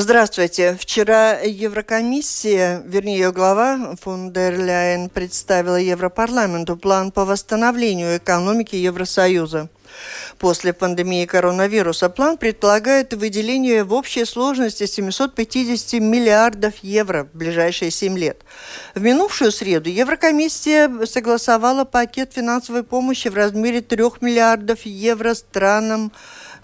Здравствуйте. Вчера Еврокомиссия, вернее ее глава фон дер Ляйен представила Европарламенту план по восстановлению экономики Евросоюза. После пандемии коронавируса план предполагает выделение в общей сложности 750 миллиардов евро в ближайшие 7 лет. В минувшую среду Еврокомиссия согласовала пакет финансовой помощи в размере 3 миллиардов евро странам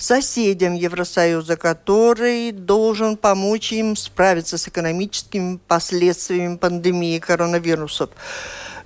соседям Евросоюза, который должен помочь им справиться с экономическими последствиями пандемии коронавирусов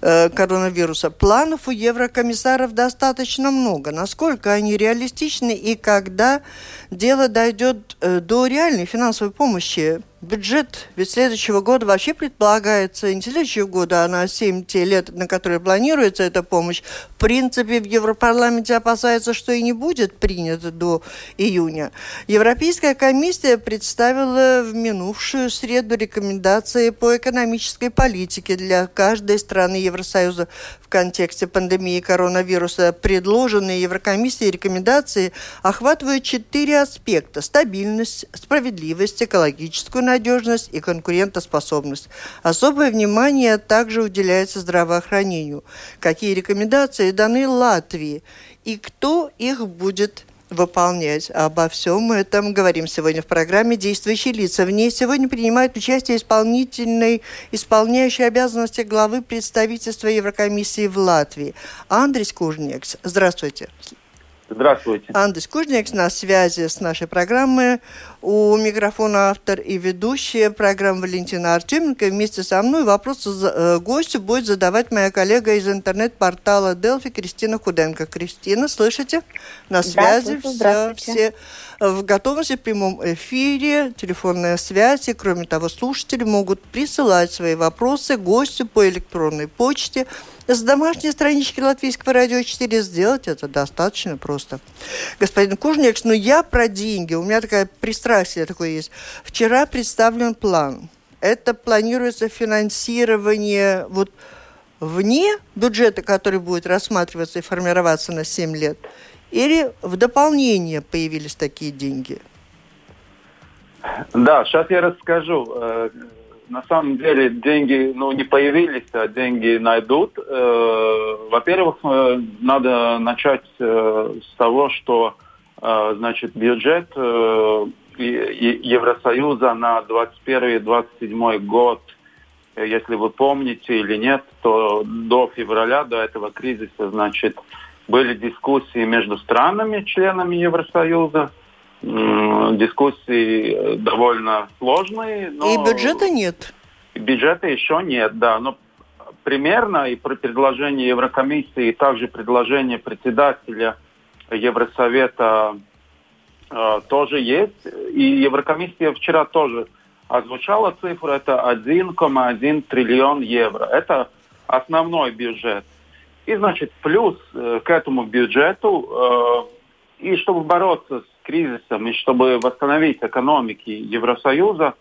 э, коронавируса. Планов у еврокомиссаров достаточно много. Насколько они реалистичны и когда дело дойдет э, до реальной финансовой помощи Бюджет ведь следующего года вообще предполагается, не следующего года, а на 7 те лет, на которые планируется эта помощь. В принципе, в Европарламенте опасается, что и не будет принято до июня. Европейская комиссия представила в минувшую среду рекомендации по экономической политике для каждой страны Евросоюза в контексте пандемии коронавируса. Предложенные Еврокомиссией рекомендации охватывают четыре аспекта – стабильность, справедливость, экологическую надежность и конкурентоспособность. Особое внимание также уделяется здравоохранению. Какие рекомендации даны Латвии и кто их будет выполнять. Обо всем этом говорим сегодня в программе «Действующие лица». В ней сегодня принимает участие исполнительный, исполняющий обязанности главы представительства Еврокомиссии в Латвии Андрей Кужнекс. Здравствуйте. Здравствуйте. Андрей Кужнекс на связи с нашей программой. У микрофона автор и ведущая программы Валентина Артеменко. Вместе со мной вопросы э, гостю будет задавать моя коллега из интернет-портала Делфи Кристина Худенко. Кристина, слышите? На связи. Да, все, все в готовности в прямом эфире, телефонная связь. И, кроме того, слушатели могут присылать свои вопросы гостю по электронной почте – с домашней странички Латвийского радио 4 сделать это достаточно просто. Господин Кужнекс, ну я про деньги. У меня такая пристрастие такое есть. Вчера представлен план. Это планируется финансирование вот вне бюджета, который будет рассматриваться и формироваться на 7 лет, или в дополнение появились такие деньги? Да, сейчас я расскажу. Э, на самом деле деньги ну, не появились, а деньги найдут. Э, во-первых, э, надо начать с того, что значит, бюджет Евросоюза на 2021-2027 год, если вы помните или нет, то до февраля, до этого кризиса, значит, были дискуссии между странами, членами Евросоюза, дискуссии довольно сложные. Но и бюджета нет? Бюджета еще нет, да. Но примерно и при предложении Еврокомиссии, и также предложение председателя Евросовета э, тоже есть. И Еврокомиссия вчера тоже озвучала цифру, это 1,1 триллион евро. Это основной бюджет. И, значит, плюс э, к этому бюджету, э, и чтобы бороться с кризисом и чтобы восстановить экономики Евросоюза,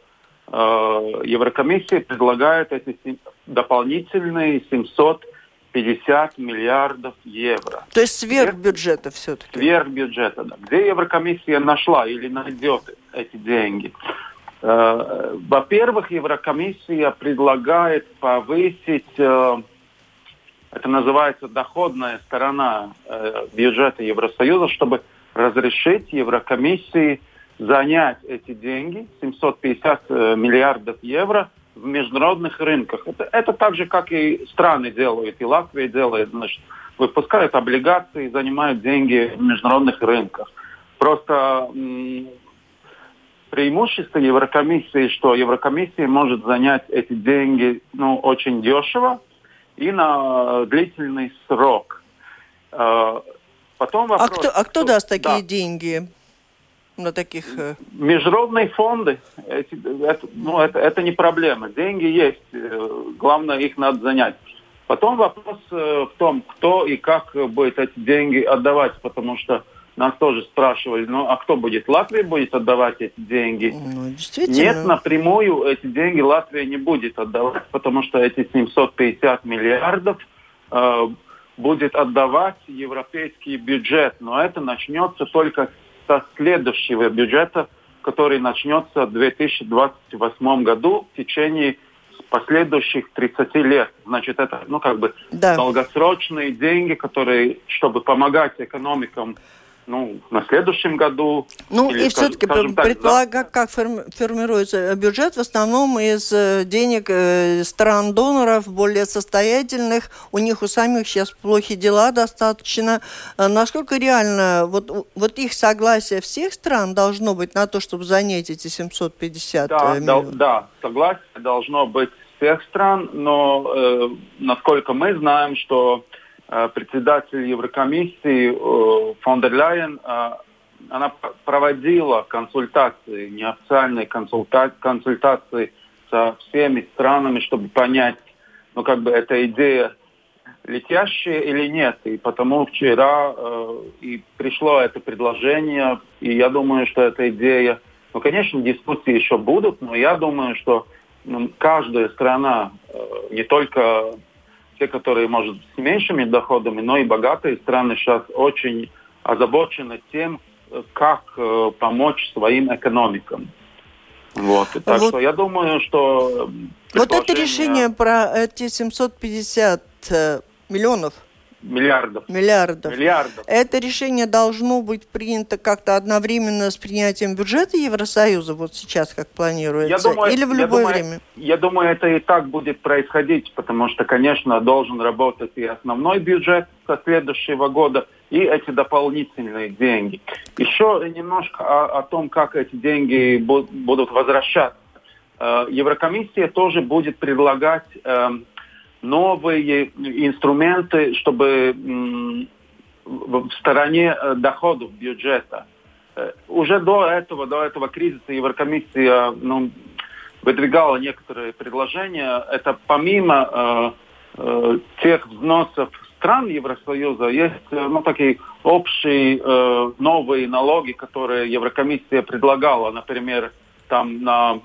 э, Еврокомиссия предлагает эти дополнительные 750 миллиардов евро. То есть сверх бюджета все-таки? Сверх бюджета, да. Где Еврокомиссия нашла или найдет эти деньги? Э, во-первых, Еврокомиссия предлагает повысить, э, это называется доходная сторона э, бюджета Евросоюза, чтобы разрешить Еврокомиссии занять эти деньги, 750 э, миллиардов евро, в международных рынках. Это, это так же, как и страны делают, и Латвия делает, значит, выпускают облигации, занимают деньги в международных рынках. Просто преимущество Еврокомиссии, что Еврокомиссия может занять эти деньги ну, очень дешево и на длительный срок. Э, Потом вопрос, а кто, а кто даст такие да. деньги? На таких... Э, Международные фонды, это, ну, это, это не проблема. Деньги есть, главное их надо занять. Потом вопрос в том, кто и как будет эти деньги отдавать, потому что нас тоже спрашивали, ну а кто будет? Латвия будет отдавать эти деньги? Ну. Нет, напрямую эти деньги Латвия не будет отдавать, потому что эти 750 миллиардов э, будет отдавать европейский бюджет. Но это начнется только со следующего бюджета, который начнется в 2028 году в течение последующих 30 лет. Значит, это, ну, как бы да. долгосрочные деньги, которые, чтобы помогать экономикам ну, на следующем году. Ну, или, и все-таки предполагаю, да. как формируется бюджет, в основном из э, денег э, стран-доноров, более состоятельных, у них у самих сейчас плохие дела достаточно. Э, насколько реально, вот, вот их согласие всех стран должно быть на то, чтобы занять эти 750 да, миллионов? Да, да, согласие должно быть всех стран, но э, насколько мы знаем, что Э, председатель Еврокомиссии э, фон дер Ляйен, э, она проводила консультации, неофициальные консульта консультации со всеми странами, чтобы понять, ну как бы эта идея летящая или нет. И потому вчера э, и пришло это предложение, и я думаю, что эта идея, ну, конечно, дискуссии еще будут, но я думаю, что ну, каждая страна, э, не только те, которые, может, с меньшими доходами, но и богатые страны сейчас очень озабочены тем, как э, помочь своим экономикам. Вот. Так вот. что я думаю, что... Вот это решение про эти 750 э, миллионов – Миллиардов. Миллиардов. Миллиардов. Это решение должно быть принято как-то одновременно с принятием бюджета Евросоюза, вот сейчас как планируется, я думаю, или в любое я думаю, время? Я думаю, это и так будет происходить, потому что, конечно, должен работать и основной бюджет со следующего года, и эти дополнительные деньги. Еще немножко о, о том, как эти деньги будут возвращаться. Э, Еврокомиссия тоже будет предлагать эм, новые инструменты, чтобы в стороне э, доходов бюджета. Э, уже до этого, до этого кризиса Еврокомиссия ну, выдвигала некоторые предложения. Это помимо э, э, тех взносов стран Евросоюза есть ну, такие общие э, новые налоги, которые Еврокомиссия предлагала, например, там на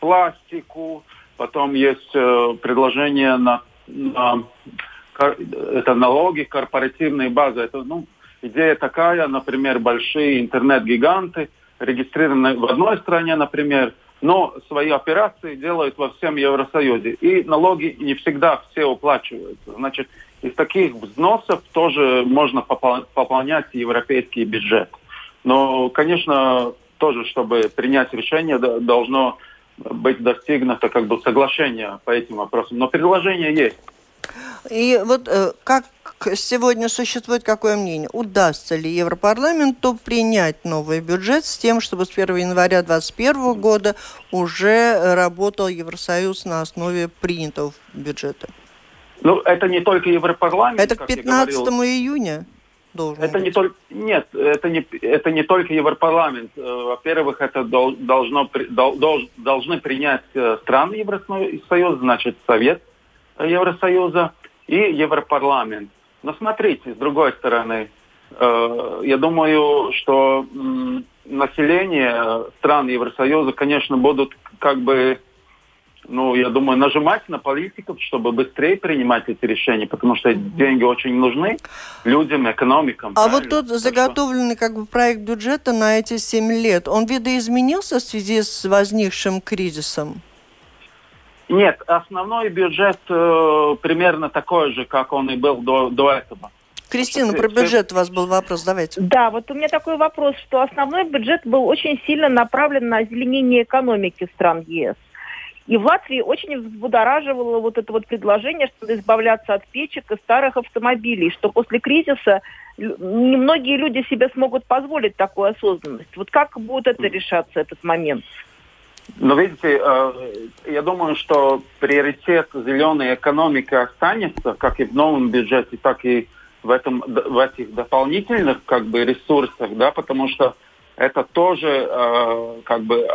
пластику, потом есть э, предложение на это налоги, корпоративные базы. Это, ну, идея такая, например, большие интернет-гиганты, регистрированные в одной стране, например, но свои операции делают во всем Евросоюзе. И налоги не всегда все уплачиваются. Значит, из таких взносов тоже можно пополнять европейский бюджет. Но, конечно, тоже, чтобы принять решение, должно быть достигнуто как бы соглашение по этим вопросам. Но предложение есть. И вот э, как сегодня существует какое мнение? Удастся ли Европарламенту принять новый бюджет с тем, чтобы с 1 января 2021 года уже работал Евросоюз на основе принятого бюджета? Ну, это не только Европарламент. Это к 15 июня? Должен это быть? не только нет это не это не только Европарламент э, во-первых это должно должны принять э, страны Евросоюза значит Совет Евросоюза и Европарламент но смотрите с другой стороны э, я думаю что население стран Евросоюза конечно будут как бы ну, я думаю, нажимать на политиков, чтобы быстрее принимать эти решения, потому что эти деньги очень нужны людям, экономикам. А правильно? вот тот заготовленный как бы проект бюджета на эти семь лет, он видоизменился в связи с возникшим кризисом? Нет, основной бюджет э, примерно такой же, как он и был до, до этого. Кристина, про бюджет у вас был вопрос, давайте. Да, вот у меня такой вопрос, что основной бюджет был очень сильно направлен на озеленение экономики стран ЕС. И в Латвии очень взбудораживало вот это вот предложение, что избавляться от печек и старых автомобилей, что после кризиса немногие люди себе смогут позволить такую осознанность. Вот как будет это решаться, этот момент? Ну, видите, э, я думаю, что приоритет зеленой экономики останется, как и в новом бюджете, так и в, этом, в этих дополнительных как бы, ресурсах, да, потому что это тоже как бы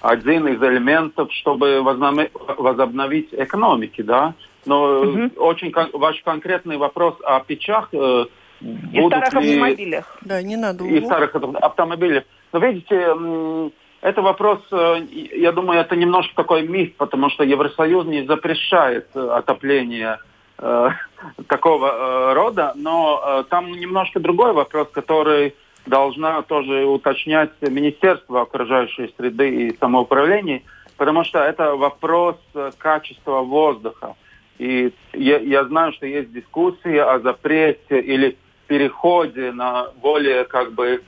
один из элементов, чтобы возобновить экономики, да. Но угу. очень ваш конкретный вопрос о печах э, и старых ли... автомобилях. Да, не надо. И старых автомобилях. Но видите, это вопрос, э, я думаю, это немножко такой миф, потому что Евросоюз не запрещает э, отопление э, такого э, рода, но э, там немножко другой вопрос, который должна тоже уточнять Министерство окружающей среды и самоуправления, потому что это вопрос э, качества воздуха. И я, я знаю, что есть дискуссии о запрете или переходе на более как бы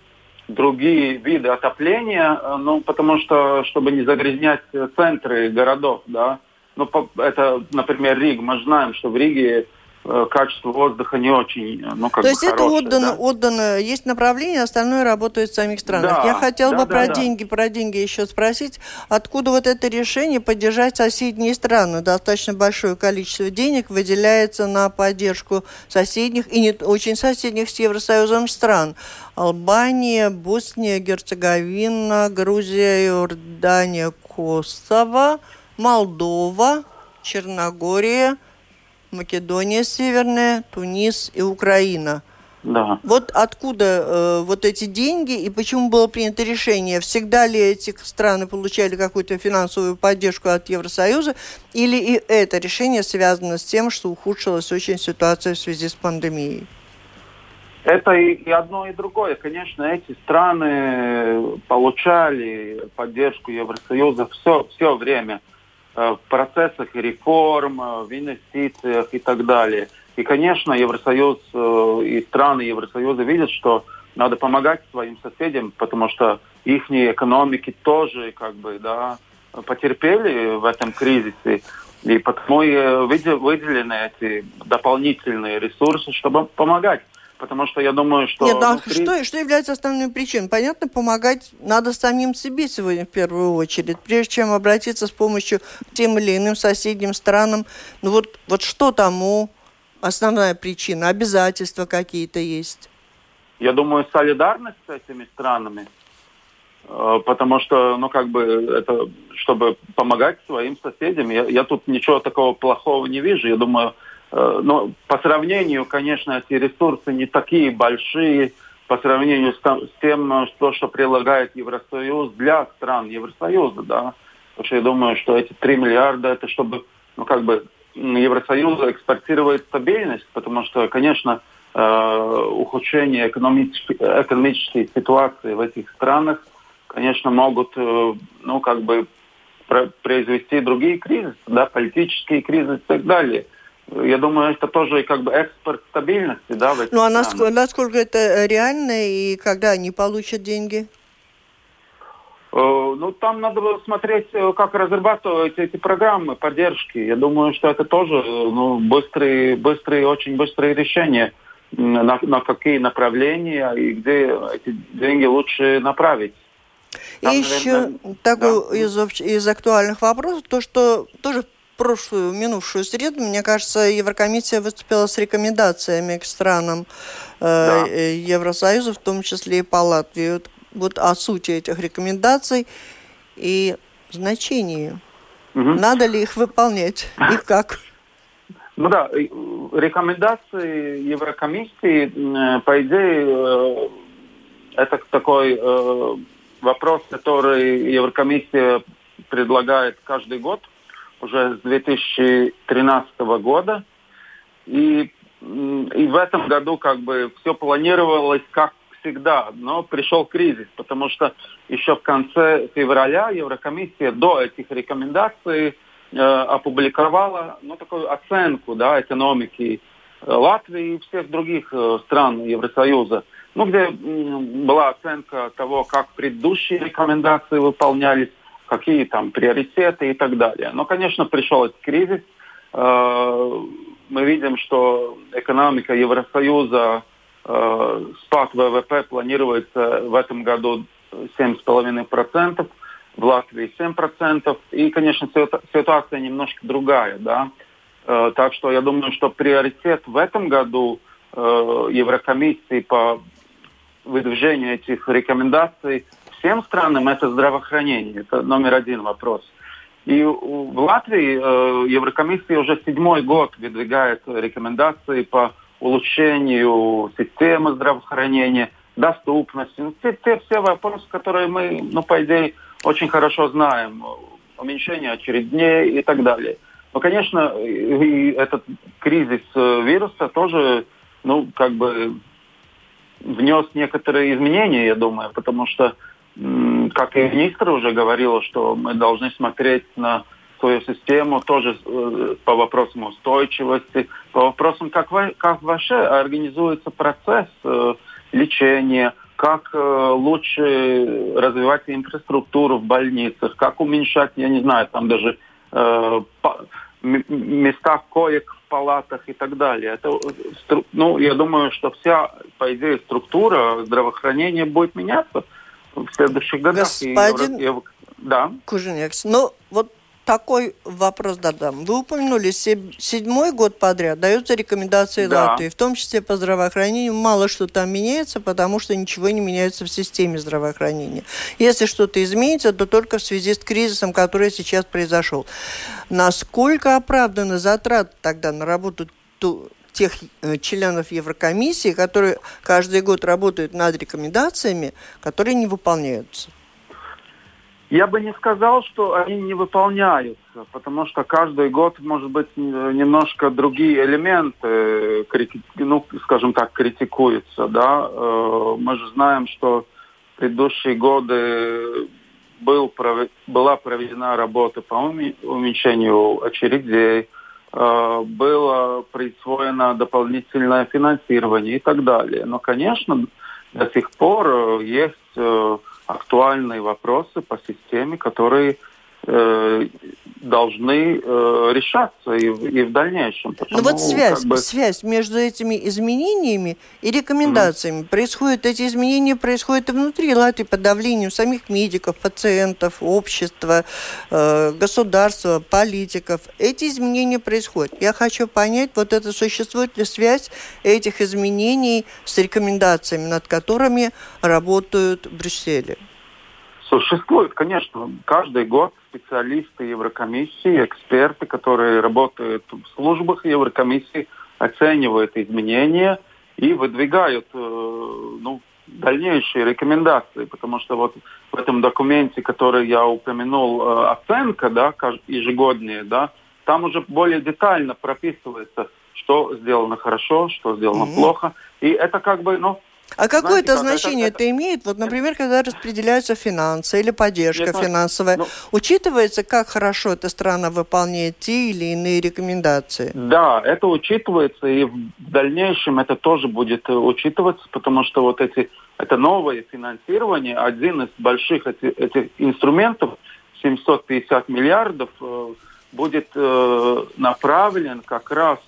другие виды отопления, э, ну, потому что, чтобы не загрязнять центры городов, да. Ну, это, например, Рига. Мы знаем, что в Риге Э, качество воздуха не очень, ну, как То есть это отдано, да? отдано, есть направление, остальное работает в самих странах. Да, Я хотела да, бы да, про да. деньги, про деньги еще спросить, откуда вот это решение поддержать соседние страны? Достаточно большое количество денег выделяется на поддержку соседних и не очень соседних с Евросоюзом стран. Албания, Босния, Герцеговина, Грузия, Иордания, Косово, Молдова, Черногория – Македония Северная, Тунис и Украина. Да. Вот откуда э, вот эти деньги и почему было принято решение? Всегда ли эти страны получали какую-то финансовую поддержку от Евросоюза? Или и это решение связано с тем, что ухудшилась очень ситуация в связи с пандемией? Это и, и одно, и другое. Конечно, эти страны получали поддержку Евросоюза все, все время. Э, в процессах реформ, э, в инвестициях и так далее. И, конечно, Евросоюз э, и страны Евросоюза видят, что надо помогать своим соседям, потому что их экономики тоже как бы, да, потерпели в этом кризисе. И потому и выделены эти дополнительные ресурсы, чтобы помогать потому что я думаю, что... Нет, а внутри... что, что является основной причиной? Понятно, помогать надо самим себе сегодня в первую очередь, прежде чем обратиться с помощью к тем или иным соседним странам. Ну вот, вот что тому основная причина? Обязательства какие-то есть? Я думаю, солидарность с этими странами. Э, потому что, ну, как бы, это, чтобы помогать своим соседям, я, я тут ничего такого плохого не вижу. Я думаю, но по сравнению, конечно, эти ресурсы не такие большие по сравнению с, тем, что, что прилагает Евросоюз для стран Евросоюза, да. Потому что я думаю, что эти 3 миллиарда это чтобы, ну, как бы, Евросоюз экспортирует стабильность, потому что, конечно, э, ухудшение экономической, экономической ситуации в этих странах, конечно, могут, э, ну, как бы, произвести другие кризисы, да, политические кризисы и так далее я думаю, это тоже как бы экспорт стабильности, да, Ну, а насколько, насколько это реально и когда они получат деньги? Э, ну, там надо было смотреть, э, как разрабатывать эти программы поддержки. Я думаю, что это тоже ну, быстрые, быстрые, очень быстрые решения, на, на какие направления и где эти деньги лучше направить. Там, и еще такой да. из, из актуальных вопросов, то, что тоже прошлую, минувшую среду, мне кажется, Еврокомиссия выступила с рекомендациями к странам э, да. Э, Евросоюза, в том числе и по Латвии. Вот, вот о сути этих рекомендаций и значении. Угу. Надо ли их выполнять и как? Ну да, рекомендации Еврокомиссии, э, по идее, это такой вопрос, который Еврокомиссия предлагает каждый год уже с 2013 года. И, и в этом году как бы все планировалось как всегда, но пришел кризис, потому что еще в конце февраля Еврокомиссия до этих рекомендаций э, опубликовала ну, такую оценку да, экономики э, Латвии и всех других э, стран Евросоюза, ну, где была оценка того, как предыдущие рекомендации выполнялись, какие там приоритеты и так далее. Но, конечно, пришел этот кризис. Э, мы видим, что экономика Евросоюза, э, спад ВВП планируется в этом году 7,5%, в Латвии 7%. И, конечно, ситуация немножко другая. Да? Э, так что я думаю, что приоритет в этом году Еврокомиссии по выдвижения этих рекомендаций всем странам, это здравоохранение. Это номер один вопрос. И в Латвии э, Еврокомиссия уже седьмой год выдвигает рекомендации по улучшению системы здравоохранения, доступности. Ну, те, те все вопросы, которые мы, ну, по идее, очень хорошо знаем. Уменьшение очередней и так далее. Но, конечно, и этот кризис э, вируса тоже, ну, как бы внес некоторые изменения, я думаю, потому что, как и министр уже говорил, что мы должны смотреть на свою систему тоже э, по вопросам устойчивости, по вопросам, как, как вообще организуется процесс э, лечения, как лучше развивать инфраструктуру в больницах, как уменьшать, я не знаю, там даже местах коек в палатах и так далее. Это, ну, я думаю, что вся, по идее, структура здравоохранения будет меняться в следующих годах. Господин и, да. Кужинекс, ну вот такой вопрос дадам. Вы упомянули, седьмой год подряд даются рекомендации да. Латвии, в том числе по здравоохранению. Мало что там меняется, потому что ничего не меняется в системе здравоохранения. Если что-то изменится, то только в связи с кризисом, который сейчас произошел. Насколько оправданы затраты тогда на работу тех э, членов Еврокомиссии, которые каждый год работают над рекомендациями, которые не выполняются? Я бы не сказал, что они не выполняются, потому что каждый год, может быть, немножко другие элементы, ну, скажем так, критикуются. Да? Э, мы же знаем, что в предыдущие годы был, была проведена работа по уменьшению очередей, э, было присвоено дополнительное финансирование и так далее. Но, конечно, до сих пор есть э, актуальные вопросы по системе, которые э, должны э, решаться и, и в дальнейшем. Потому, ну вот связь, как бы... связь между этими изменениями и рекомендациями. Mm. Происходят, эти изменения происходят и внутри Латвии под давлением самих медиков, пациентов, общества, э, государства, политиков. Эти изменения происходят. Я хочу понять, вот это существует ли связь этих изменений с рекомендациями, над которыми работают в Брюсселе? Существует, конечно. Каждый год специалисты Еврокомиссии, эксперты, которые работают в службах Еврокомиссии, оценивают изменения и выдвигают э, ну, дальнейшие рекомендации, потому что вот в этом документе, который я упомянул, э, оценка, да, ежегодная, да, там уже более детально прописывается, что сделано хорошо, что сделано mm-hmm. плохо, и это как бы, ну, а какое это значение это, это имеет? Вот, например, когда распределяются финансы или поддержка Нет, финансовая, ну, учитывается, как хорошо эта страна выполняет те или иные рекомендации? Да, это учитывается, и в дальнейшем это тоже будет э, учитываться, потому что вот эти это новое финансирование, один из больших этих, этих инструментов, 750 миллиардов, э, будет э, направлен как раз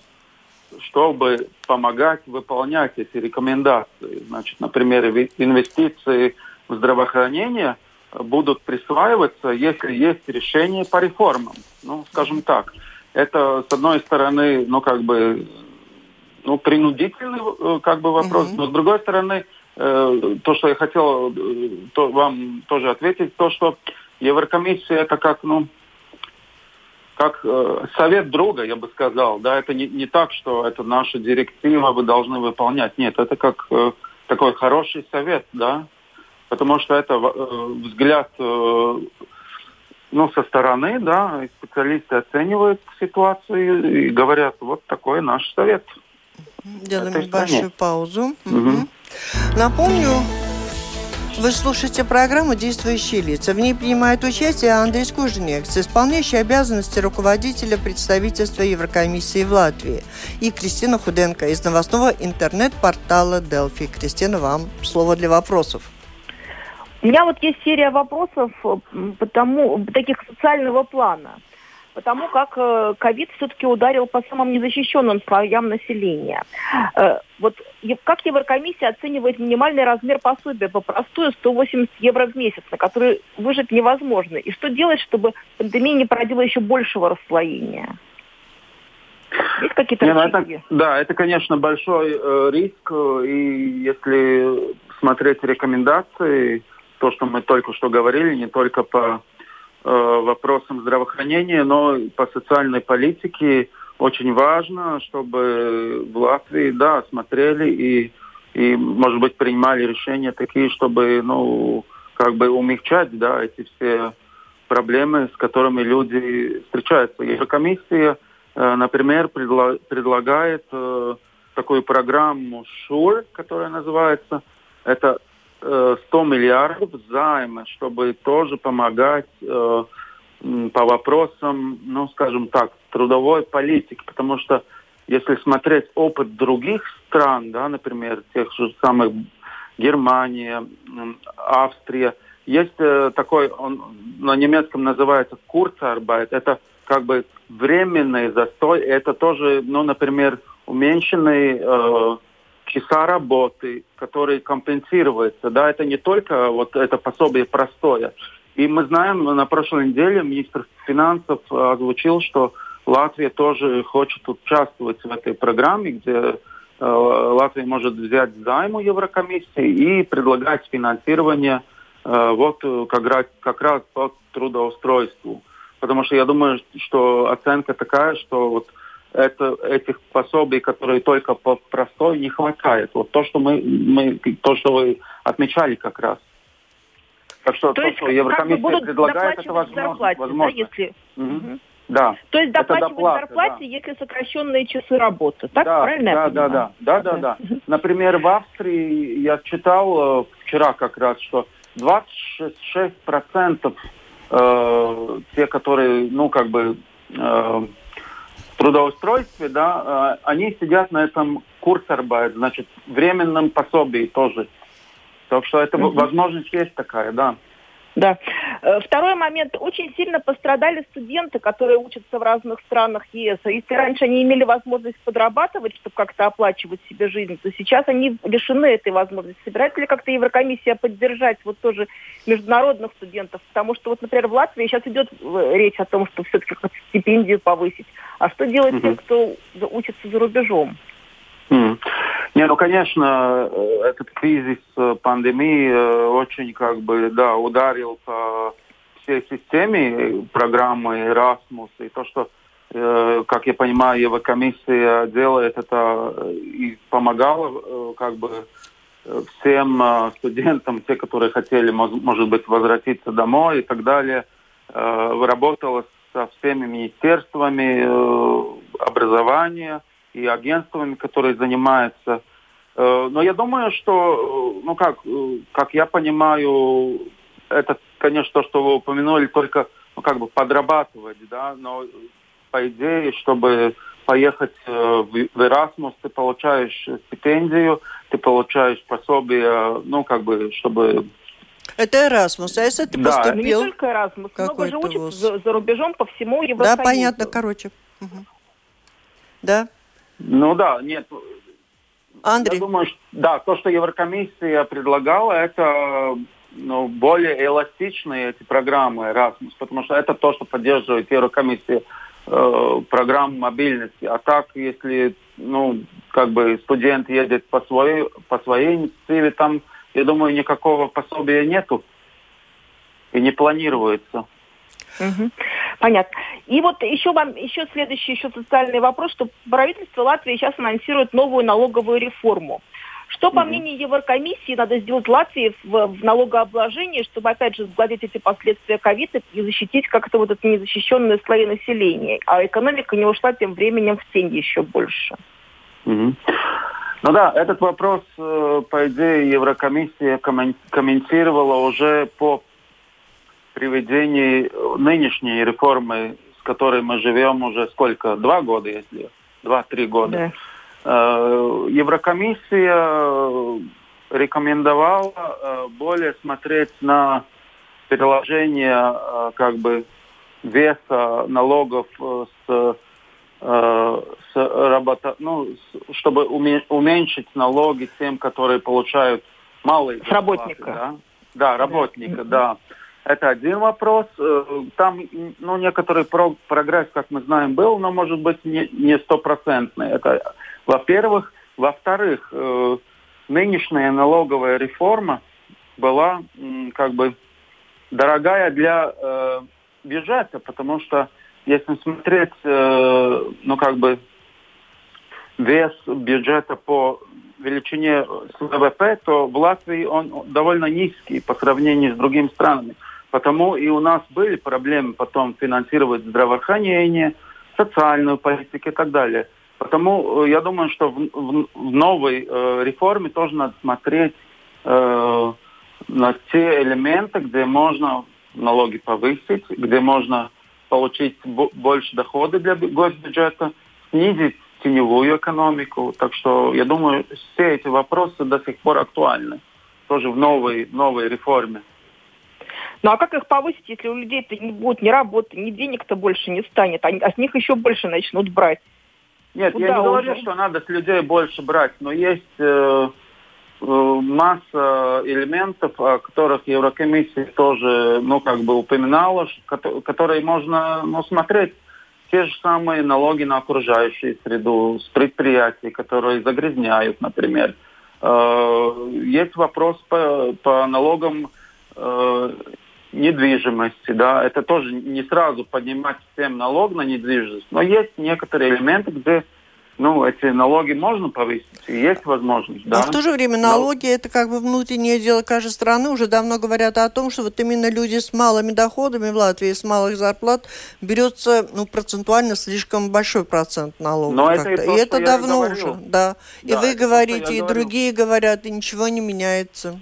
чтобы помогать выполнять эти рекомендации. Значит, например, инвестиции в здравоохранение будут присваиваться, если есть решение по реформам. Ну, скажем так, это, с одной стороны, ну, как бы, ну, принудительный, э, как бы, вопрос, mm-hmm. но, с другой стороны, э, то, что я хотел э, то, вам тоже ответить, то, что Еврокомиссия, это как, ну, как э, совет друга, я бы сказал. Да, это не, не так, что это наша директива, вы должны выполнять. Нет, это как э, такой хороший совет, да, потому что это э, взгляд э, ну, со стороны, да, специалисты оценивают ситуацию и говорят, вот такой наш совет. Делаем небольшую паузу. Угу. Напомню, вы слушаете программу «Действующие лица». В ней принимает участие Андрей Скужнекс, исполняющий обязанности руководителя представительства Еврокомиссии в Латвии, и Кристина Худенко из новостного интернет-портала «Делфи». Кристина, вам слово для вопросов. У меня вот есть серия вопросов потому, таких социального плана – потому как э, ковид все-таки ударил по самым незащищенным слоям населения. Э, вот как Еврокомиссия оценивает минимальный размер пособия по простую 180 евро в месяц, на который выжить невозможно? И что делать, чтобы пандемия не породила еще большего расслоения? Есть какие-то Не, ну это, Да, это, конечно, большой э, риск. И если смотреть рекомендации, то, что мы только что говорили, не только по вопросам здравоохранения, но по социальной политике, очень важно, чтобы в Латвии, да, смотрели и, и может быть, принимали решения такие, чтобы, ну, как бы умягчать, да, эти все проблемы, с которыми люди встречаются. Еврокомиссия, э, например, предла предлагает э, такую программу ШУР, которая называется, это 100 э, миллиардов займа, чтобы тоже помогать по вопросам, ну, скажем так, трудовой политики, потому что если смотреть опыт других стран, да, например, тех же самых Германия, Австрия, есть э, такой, он на немецком называется Kurzarbeit, это как бы временный застой, это тоже, ну, например, уменьшенный э, часа работы, которые компенсируются, да, это не только вот это пособие простое. И мы знаем, на прошлой неделе министр финансов озвучил, что Латвия тоже хочет участвовать в этой программе, где э, Латвия может взять займу Еврокомиссии и предлагать финансирование э, вот как раз, как раз по трудоустройству. Потому что я думаю, что оценка такая, что вот это, этих пособий, которые только по простой, не хватает. Вот то, что мы, мы то, что вы отмечали как раз. Так что то, то есть, что Еврокомиссия как предлагает, это возможно. Зарплате, возможно. Да, если... угу. Да. То есть доплачивать доплата, зарплате, да. если сокращенные часы работы. Так да, правильно да, да, да, да, да, да. Например, в Австрии я читал э, вчера как раз, что 26 процентов э, те, которые, ну, как бы э, трудоустройстве, да, э, они сидят на этом курсарбайт, значит, временном пособии тоже. Так что это угу. возможность есть такая, да. Да. Э, второй момент. Очень сильно пострадали студенты, которые учатся в разных странах ЕС. Если раньше они имели возможность подрабатывать, чтобы как-то оплачивать себе жизнь, то сейчас они лишены этой возможности. Собирается ли как-то Еврокомиссия поддержать вот тоже международных студентов? Потому что вот, например, в Латвии сейчас идет э, речь о том, что все-таки стипендию повысить. А что делать угу. тем, кто учится за рубежом? Не, ну, конечно, э, этот кризис э, пандемии э, очень, как бы, да, ударил по всей системе программы Erasmus. И то, что, как я понимаю, Еврокомиссия делает это и помогала, как бы, всем студентам, те, которые хотели, может быть, возвратиться домой и так далее, работала со всеми министерствами образования – и агентствами, которые занимаются. Э, но я думаю, что, э, ну как, э, как я понимаю, это, конечно, то, что вы упомянули, только ну, как бы подрабатывать, да, но по идее, чтобы поехать в Erasmus, ты получаешь стипендию, ты получаешь пособие, ну, как бы, чтобы... Это Erasmus, а если ты да. поступил... Ну, не только Erasmus, много же учатся за, за рубежом по всему Евросоюзу. Да, понятно, короче. Угу. Да. Ну да, нет. Андрей. Я думаю, что, да, то, что Еврокомиссия предлагала, это ну, более эластичные эти программы Erasmus, потому что это то, что поддерживает Еврокомиссия э, программ мобильности. А так, если ну, как бы студент едет по своей, по своей инициативе, там, я думаю, никакого пособия нету и не планируется. Угу. Понятно. И вот еще вам еще следующий еще социальный вопрос, что правительство Латвии сейчас анонсирует новую налоговую реформу. Что, по мнению Еврокомиссии, надо сделать Латвии в, в налогообложении, чтобы, опять же, сгладить эти последствия ковида и защитить как-то вот это незащищенные слои населения, а экономика не ушла тем временем в тень еще больше? Угу. Ну да, этот вопрос, э, по идее, Еврокомиссия комментировала уже по приведении нынешней реформы, с которой мы живем уже сколько? Два года, если два-три года. Да. Э, Еврокомиссия рекомендовала э, более смотреть на переложение э, как бы веса налогов с, с работа, ну, чтобы уменьшить налоги тем, которые получают малые с работника. Да, да работника, да. да. Это один вопрос. Э, там, ну, некоторый прогресс, как мы знаем, был, но, может быть, не стопроцентный. Это, во-первых. Во-вторых, э, нынешняя налоговая реформа была, как бы, дорогая для э, бюджета, потому что, если смотреть, ну, как бы, вес бюджета по величине ВВП, то в Латвии он довольно низкий по сравнению с другими странами. Потому и у нас были проблемы потом финансировать здравоохранение, социальную политику и так далее. Потому э, я думаю, что в, в, в новой э, реформе тоже надо смотреть э, на те элементы, где можно налоги повысить, где можно получить больше дохода для госбюджета, снизить теневую экономику. Так что я думаю, все эти вопросы до сих пор актуальны. Тоже в новой, новой реформе. Ну а как их повысить, если у людей-то не будет ни работы, ни денег-то больше не станет, а, а с них еще больше начнут брать? Нет, Куда я не говорю, что надо с людей больше брать, но есть э, э, масса элементов, о которых Еврокомиссия тоже, ну, как бы упоминала, которые можно ну, смотреть. Те же самые налоги на окружающую среду с предприятий, которые загрязняют, например. Э, есть вопрос по, по налогам э, недвижимости, да, это тоже не сразу поднимать всем налог на недвижимость, но есть некоторые элементы, где ну, эти налоги можно повысить, и есть возможность, да. Но в то же время налоги но... это как бы внутреннее дело каждой страны. Уже давно говорят о том, что вот именно люди с малыми доходами в Латвии, с малых зарплат, берется ну, процентуально слишком большой процент налогов. Но это и, то, и это давно уже, да. И да, вы говорите, и говорю. другие говорят, и ничего не меняется.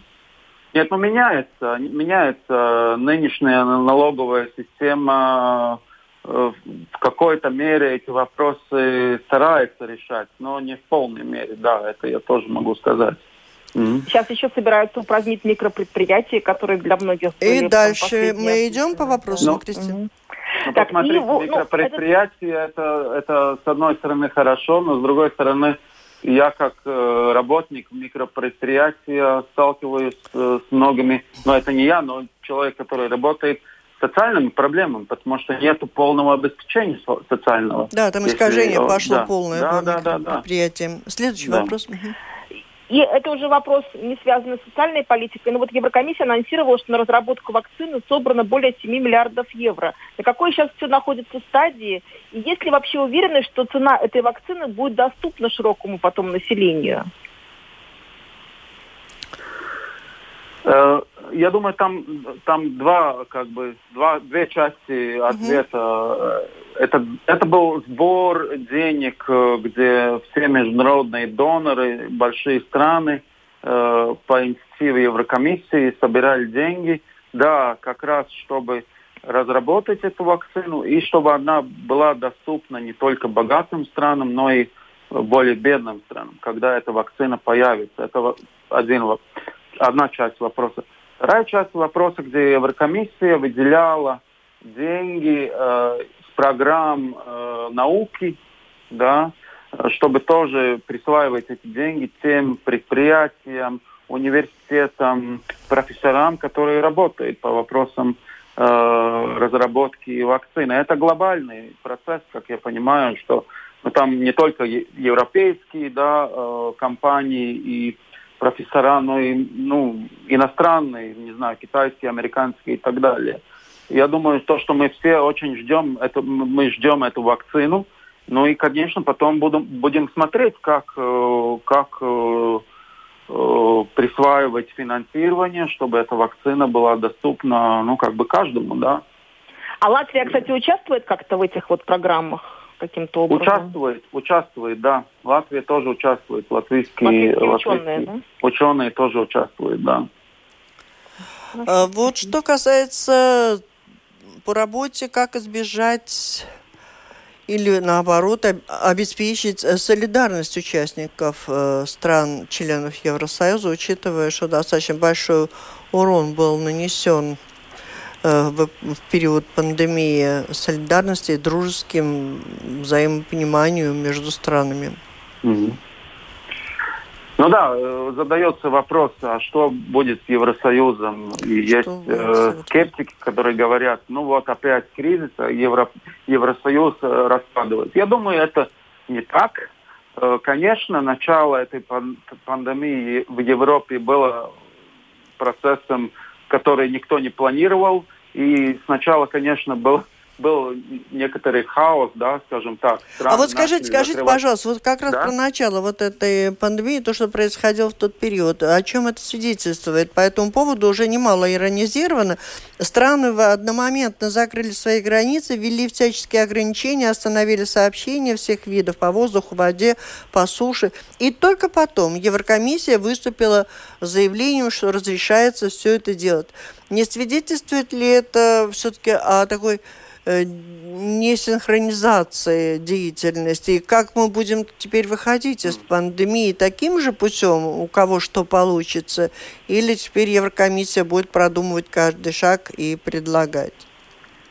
Нет, ну меняется. Меняется нынешняя налоговая система. Э, в какой-то мере эти вопросы старается решать, но не в полной мере. Да, это я тоже могу сказать. Сейчас еще собираются упразднить микропредприятия, которые для многих... И дальше мы идем по вопросу, ну, Кристина. Угу. Ну, так, посмотрите, и, ну, микропредприятия, это... Это, это с одной стороны хорошо, но с другой стороны я как э, работник микропредприятия сталкиваюсь э, с многими, но это не я, но человек, который работает с социальными проблемами, потому что нет полного обеспечения социального. Да, там искажение если, пошло да, полное да, по да, да, да. предприятиям. Следующий да. вопрос. Угу. И это уже вопрос не связанный с социальной политикой. Но вот Еврокомиссия анонсировала, что на разработку вакцины собрано более 7 миллиардов евро. На какой сейчас все находится стадии? И есть ли вообще уверенность, что цена этой вакцины будет доступна широкому потом населению? Я думаю, там, там два, как бы, два, две части ответа. Mm-hmm. Это, это был сбор денег, э, где все международные доноры, большие страны э, по инициативе Еврокомиссии собирали деньги, да, как раз чтобы разработать эту вакцину и чтобы она была доступна не только богатым странам, но и более бедным странам, когда эта вакцина появится. Это один одна часть вопроса. Вторая часть вопроса, где Еврокомиссия выделяла деньги э, с программ э, науки, да, чтобы тоже присваивать эти деньги тем предприятиям, университетам, профессорам, которые работают по вопросам э, разработки вакцины. Это глобальный процесс, как я понимаю, что ну, там не только европейские да, э, компании и профессора, но и ну, иностранные, не знаю, китайские, американские и так далее. Я думаю, то, что мы все очень ждем, это, мы ждем эту вакцину. Ну и, конечно, потом будем, будем смотреть, как, э, как э, э, присваивать финансирование, чтобы эта вакцина была доступна, ну, как бы каждому, да. А Латвия, кстати, участвует как-то в этих вот программах? каким-то образом? Участвует, участвует, да. Латвия тоже участвует. Латвийские, латвийские ученые, да? ученые тоже участвуют, да. А, вот что касается по работе, как избежать или наоборот обеспечить солидарность участников э, стран-членов Евросоюза, учитывая, что достаточно большой урон был нанесен Э, в, в период пандемии солидарности и дружеским взаимопониманию между странами? Mm-hmm. Ну да, э, задается вопрос, а что будет с Евросоюзом? И что есть э, скептики, которые говорят, ну вот опять кризис, а Евро, Евросоюз э, распадывается. Я думаю, это не так. Э, конечно, начало этой пандемии в Европе было процессом, который никто не планировал. И сначала, конечно, был был некоторый хаос, да, скажем так. А вот скажите, скажите, закрывать. пожалуйста, вот как раз да? про начало вот этой пандемии, то, что происходило в тот период, о чем это свидетельствует? По этому поводу уже немало иронизировано. Страны одномоментно закрыли свои границы, ввели всяческие ограничения, остановили сообщения всех видов по воздуху, воде, по суше. И только потом Еврокомиссия выступила с заявлением, что разрешается все это делать. Не свидетельствует ли это все-таки о такой несинхронизации деятельности. И как мы будем теперь выходить из пандемии таким же путем, у кого что получится, или теперь Еврокомиссия будет продумывать каждый шаг и предлагать?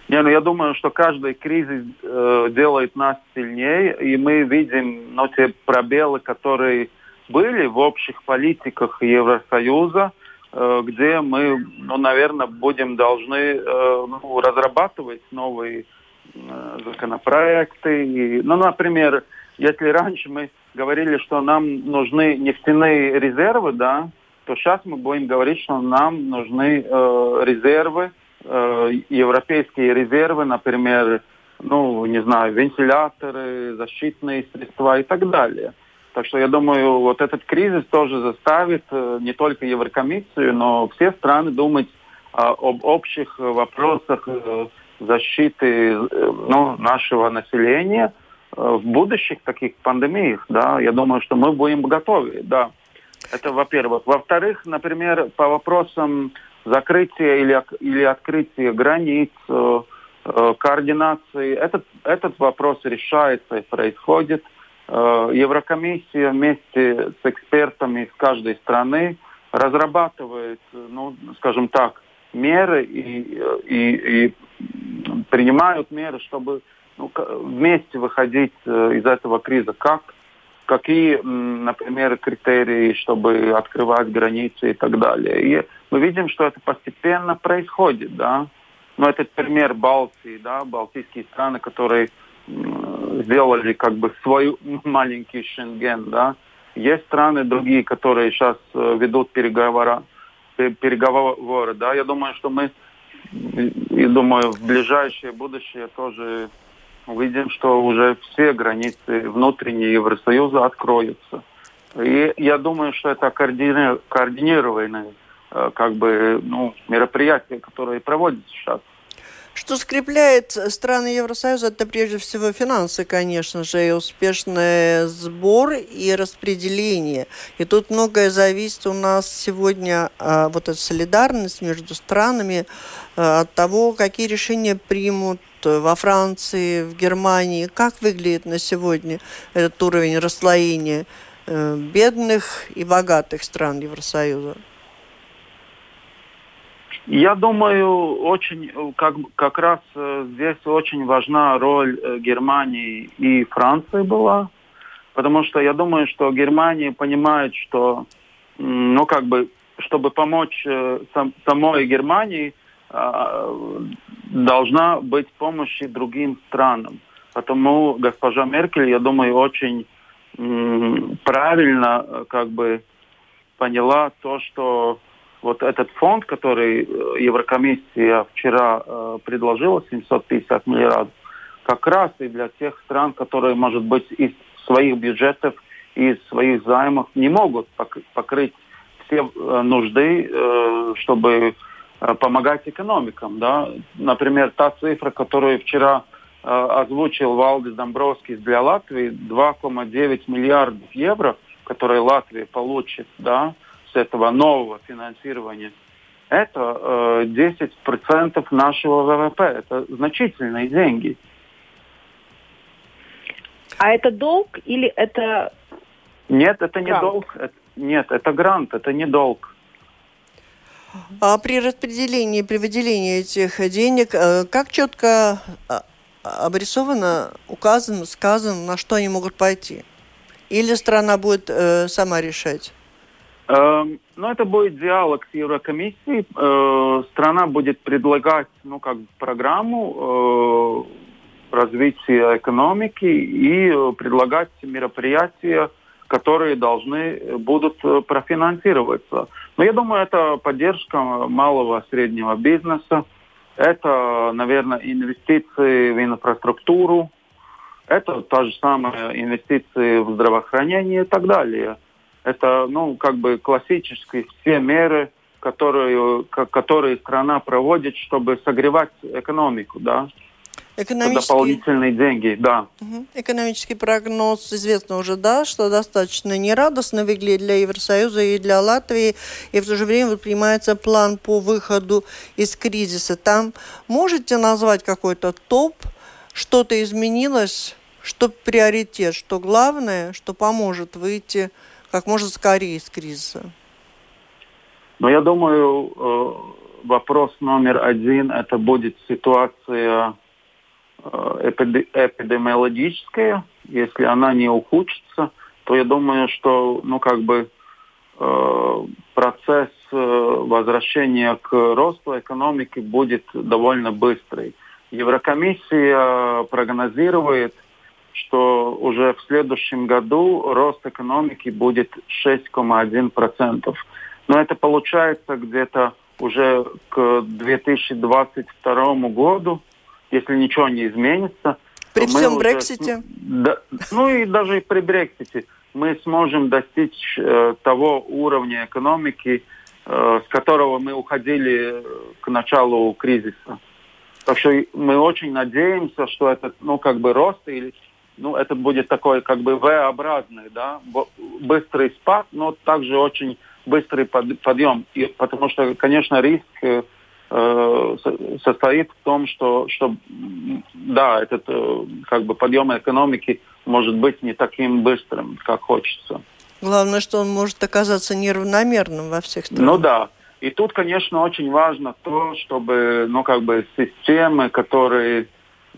Не, ну я думаю, что каждый кризис э, делает нас сильнее, и мы видим ну, те пробелы, которые были в общих политиках Евросоюза, Э, где мы, ну, наверное, будем должны э, ну, разрабатывать новые э, законопроекты. Ну, например, если раньше мы говорили, что нам нужны нефтяные резервы, да, то сейчас мы будем говорить, что нам нужны э, резервы, э, европейские резервы, например, ну, не знаю, вентиляторы, защитные средства и так далее. Так что я думаю, вот этот кризис тоже заставит э, не только Еврокомиссию, но все страны думать а, об общих вопросах э, защиты э, ну, нашего населения в будущих таких пандемиях. Да, я думаю, что мы будем готовы. Да, это во-первых. Во-вторых, например, по вопросам закрытия или, или открытия границ, координации, этот, этот вопрос решается и происходит – Еврокомиссия вместе с экспертами из каждой страны разрабатывает, ну, скажем так, меры и, и, и принимают меры, чтобы ну, вместе выходить э, из этого криза. Как, какие, например, критерии, чтобы открывать границы и так далее. И мы видим, что это постепенно происходит, да. Но этот пример Балтии, да, балтийские страны, которые сделали как бы свой маленький Шенген, да. Есть страны другие, которые сейчас э, ведут переговоры, переговоры, да. Я думаю, что мы, и думаю, в ближайшее будущее тоже увидим, что уже все границы внутренние Евросоюза откроются. И я думаю, что это координированные э, как бы, ну, мероприятия, которые проводятся сейчас. Что скрепляет страны Евросоюза, это прежде всего финансы, конечно же, и успешный сбор и распределение. И тут многое зависит у нас сегодня, а, вот эта солидарность между странами, а, от того, какие решения примут во Франции, в Германии, как выглядит на сегодня этот уровень расслоения э, бедных и богатых стран Евросоюза. Я думаю, очень, как, как раз э, здесь очень важна роль э, Германии и Франции была, потому что я думаю, что Германия понимает, что, ну, как бы, чтобы помочь э, сам, самой Германии, а, должна быть помощь и другим странам. Потому госпожа Меркель, я думаю, очень правильно как бы поняла то, что вот этот фонд, который э, Еврокомиссия вчера э, предложила, 750 миллиардов, как раз и для тех стран, которые, может быть, из своих бюджетов, из своих займов не могут покрыть все э, нужды, э, чтобы э, помогать экономикам. Да? Например, та цифра, которую вчера э, озвучил Валдис Домбровский для Латвии, 2,9 миллиардов евро, которые Латвия получит, да, с этого нового финансирования, это э, 10% нашего ВВП. Это значительные деньги. А это долг или это... Нет, это не долг. Это, нет, это грант, это не долг. А при распределении, при выделении этих денег, э, как четко а, обрисовано, указано, сказано, на что они могут пойти? Или страна будет э, сама решать? Эм, ну, это будет диалог с Еврокомиссией. Э, страна будет предлагать, ну, как программу э, развития экономики и э, предлагать мероприятия, которые должны будут профинансироваться. Но я думаю, это поддержка малого и среднего бизнеса, это, наверное, инвестиции в инфраструктуру, это та же самая инвестиции в здравоохранение и так далее. Это, ну, как бы классические все меры, которые, которые страна проводит, чтобы согревать экономику, да. Экономический... Дополнительные деньги, да. Угу. Экономический прогноз известно уже, да, что достаточно нерадостно выглядит для Евросоюза и для Латвии, и в то же время вот принимается план по выходу из кризиса. Там можете назвать какой-то топ, что-то изменилось, что приоритет, что главное, что поможет выйти как можно скорее из кризиса? Ну, я думаю, э, вопрос номер один это будет ситуация э, эпидемиологическая. Если она не ухудшится, то я думаю, что, ну, как бы э, процесс возвращения к росту экономики будет довольно быстрый. Еврокомиссия прогнозирует – что уже в следующем году рост экономики будет 6,1%. Но это получается где-то уже к 2022 году, если ничего не изменится. При всем уже, Брексите? Да, ну и даже при Брексите мы сможем достичь э, того уровня экономики, э, с которого мы уходили к началу кризиса. Так что мы очень надеемся, что этот, ну, как бы рост или ну, это будет такой как бы V-образный, да, быстрый спад, но также очень быстрый подъем. И, потому что, конечно, риск э, э состоит в том, что, что да, этот э, как бы подъем экономики может быть не таким быстрым, как хочется. Главное, что он может оказаться неравномерным во всех странах. Ну да. И тут, конечно, очень важно то, чтобы, ну, как бы системы, которые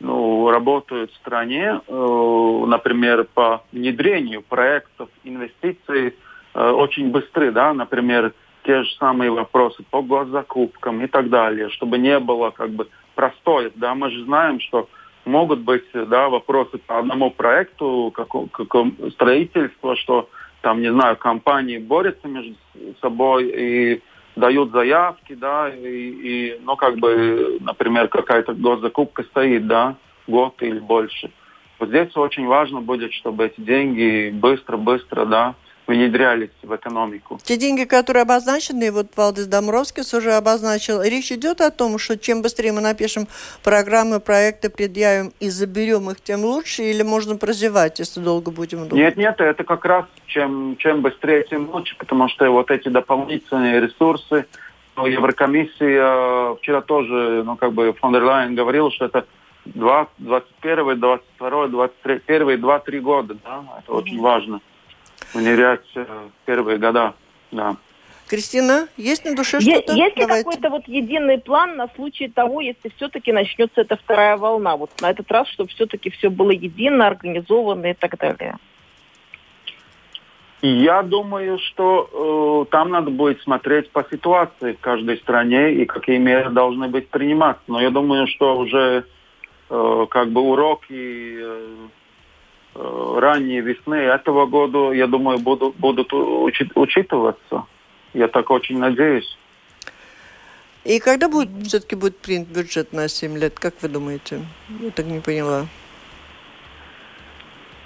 ну, работают в стране, э, например, по внедрению проектов, инвестиций э, очень быстры, да, например, те же самые вопросы по госзакупкам и так далее, чтобы не было как бы простой, да, мы же знаем, что могут быть, да, вопросы по одному проекту, каком, каком строительство, что там, не знаю, компании борются между собой и дают заявки, да, и, и ну, как бы, например, какая-то госзакупка стоит, да, год или больше. Вот здесь очень важно будет, чтобы эти деньги быстро-быстро, да, внедрялись в экономику. Те деньги, которые обозначены, вот Валдис Домровскис уже обозначил, речь идет о том, что чем быстрее мы напишем программы, проекты, предъявим и заберем их, тем лучше, или можно прозевать, если долго будем думать? Нет, нет, это как раз чем, чем быстрее, тем лучше, потому что вот эти дополнительные ресурсы, ну, Еврокомиссия вчера тоже, ну, как бы фон дер Лайен говорил, что это 20, 21, 22, 23, первые 2-3 года, да, это очень важно внедрять э, первые года, да. Кристина, есть на душе что-то? Есть ли какой-то вот единый план на случай того, если все-таки начнется эта вторая волна? Вот на этот раз, чтобы все-таки все было едино, организовано и так далее. Я думаю, что э, там надо будет смотреть по ситуации в каждой стране и какие меры должны быть приниматься. Но я думаю, что уже э, как бы уроки Э, ранней весны этого года, я думаю, будут, будут учит, учитываться. Я так очень надеюсь. И когда будет все-таки будет принят бюджет на 7 лет, как вы думаете? Я так не поняла.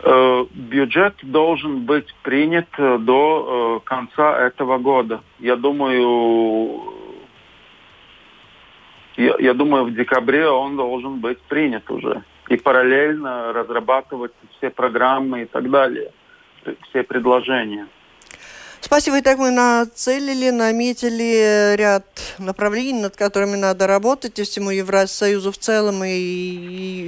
Э, бюджет должен быть принят до э, конца этого года. Я думаю, я, я думаю, в декабре он должен быть принят уже и параллельно разрабатывать все программы и так далее, все предложения. Спасибо. Итак, мы нацелили, наметили ряд направлений, над которыми надо работать, и всему Евросоюзу в целом, и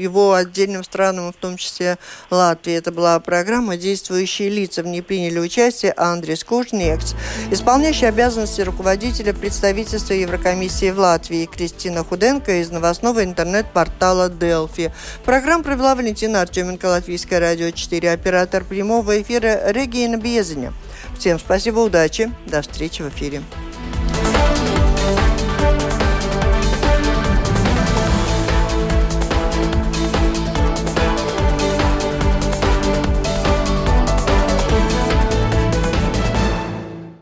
его отдельным странам, в том числе Латвии. Это была программа «Действующие лица». В ней приняли участие Андрей Кужнекс, исполняющий обязанности руководителя представительства Еврокомиссии в Латвии, Кристина Худенко из новостного интернет-портала «Делфи». Программу провела Валентина Артеменко, Латвийское радио 4, оператор прямого эфира Регина Безеня. Всем спасибо, удачи. До встречи в эфире.